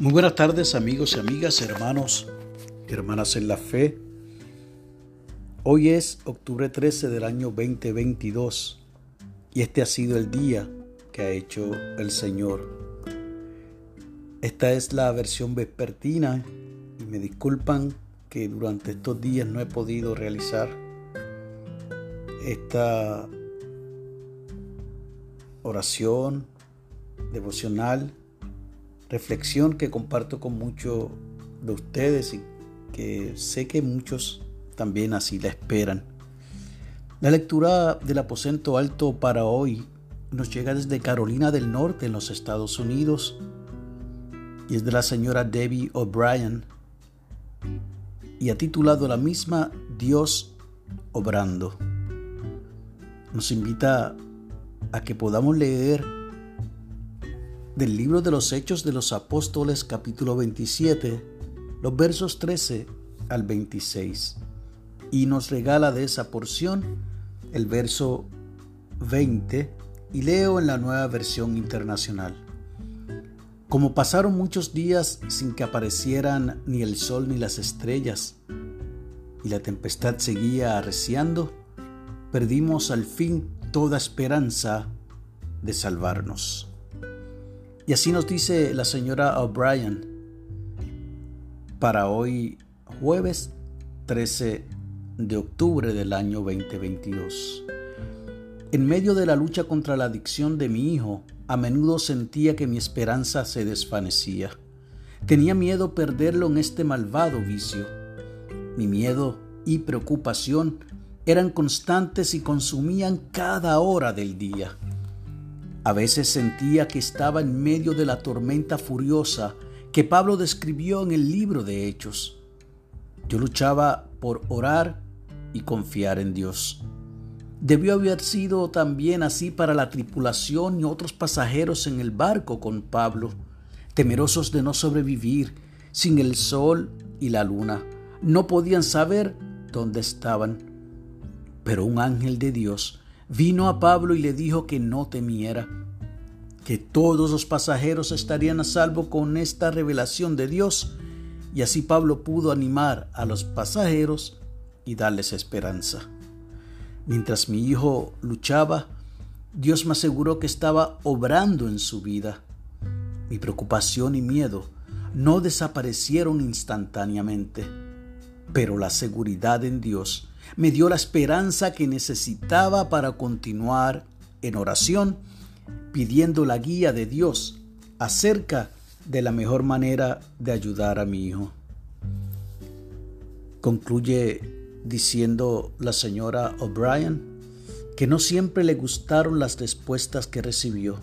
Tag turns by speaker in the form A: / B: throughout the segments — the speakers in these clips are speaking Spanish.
A: Muy buenas tardes amigos y amigas, hermanos y hermanas en la fe. Hoy es octubre 13 del año 2022 y este ha sido el día que ha hecho el Señor. Esta es la versión vespertina y me disculpan que durante estos días no he podido realizar esta oración devocional reflexión que comparto con muchos de ustedes y que sé que muchos también así la esperan. La lectura del aposento alto para hoy nos llega desde Carolina del Norte en los Estados Unidos y es de la señora Debbie O'Brien y ha titulado la misma Dios obrando. Nos invita a que podamos leer del libro de los Hechos de los Apóstoles capítulo 27, los versos 13 al 26. Y nos regala de esa porción el verso 20 y leo en la nueva versión internacional. Como pasaron muchos días sin que aparecieran ni el sol ni las estrellas, y la tempestad seguía arreciando, perdimos al fin toda esperanza de salvarnos. Y así nos dice la señora O'Brien para hoy jueves 13 de octubre del año 2022. En medio de la lucha contra la adicción de mi hijo, a menudo sentía que mi esperanza se desvanecía. Tenía miedo perderlo en este malvado vicio. Mi miedo y preocupación eran constantes y consumían cada hora del día. A veces sentía que estaba en medio de la tormenta furiosa que Pablo describió en el libro de Hechos. Yo luchaba por orar y confiar en Dios. Debió haber sido también así para la tripulación y otros pasajeros en el barco con Pablo, temerosos de no sobrevivir sin el sol y la luna. No podían saber dónde estaban. Pero un ángel de Dios vino a Pablo y le dijo que no temiera, que todos los pasajeros estarían a salvo con esta revelación de Dios, y así Pablo pudo animar a los pasajeros y darles esperanza. Mientras mi hijo luchaba, Dios me aseguró que estaba obrando en su vida. Mi preocupación y miedo no desaparecieron instantáneamente, pero la seguridad en Dios me dio la esperanza que necesitaba para continuar en oración, pidiendo la guía de Dios acerca de la mejor manera de ayudar a mi hijo. Concluye diciendo la señora O'Brien que no siempre le gustaron las respuestas que recibió,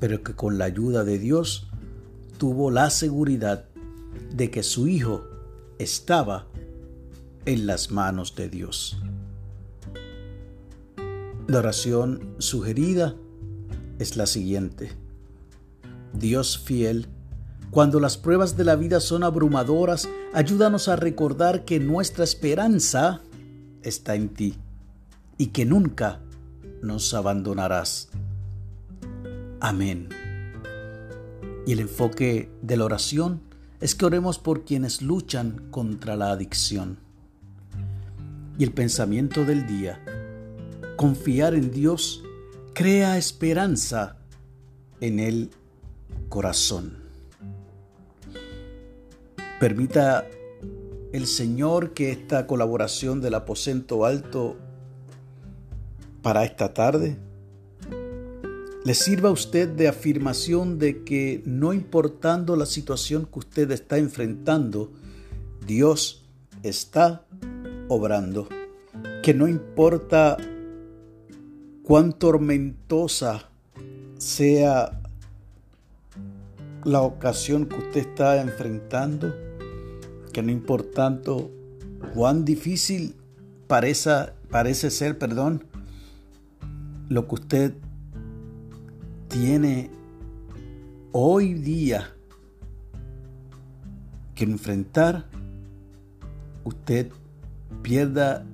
A: pero que con la ayuda de Dios tuvo la seguridad de que su hijo estaba en las manos de Dios. La oración sugerida es la siguiente. Dios fiel, cuando las pruebas de la vida son abrumadoras, ayúdanos a recordar que nuestra esperanza está en ti y que nunca nos abandonarás. Amén. Y el enfoque de la oración es que oremos por quienes luchan contra la adicción y el pensamiento del día. Confiar en Dios crea esperanza en el corazón. Permita el Señor que esta colaboración del aposento alto para esta tarde le sirva a usted de afirmación de que no importando la situación que usted está enfrentando, Dios está obrando, que no importa cuán tormentosa sea la ocasión que usted está enfrentando, que no importando cuán difícil parece, parece ser, perdón, lo que usted tiene hoy día que enfrentar, usted pierda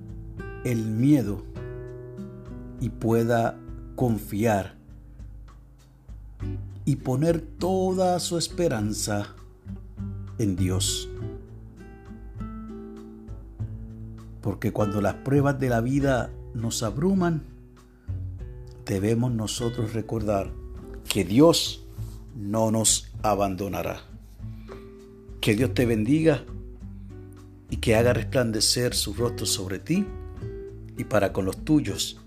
A: el miedo y pueda confiar y poner toda su esperanza en Dios. Porque cuando las pruebas de la vida nos abruman, debemos nosotros recordar que Dios no nos abandonará. Que Dios te bendiga y que haga resplandecer su rostro sobre ti y para con los tuyos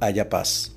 A: haya paz.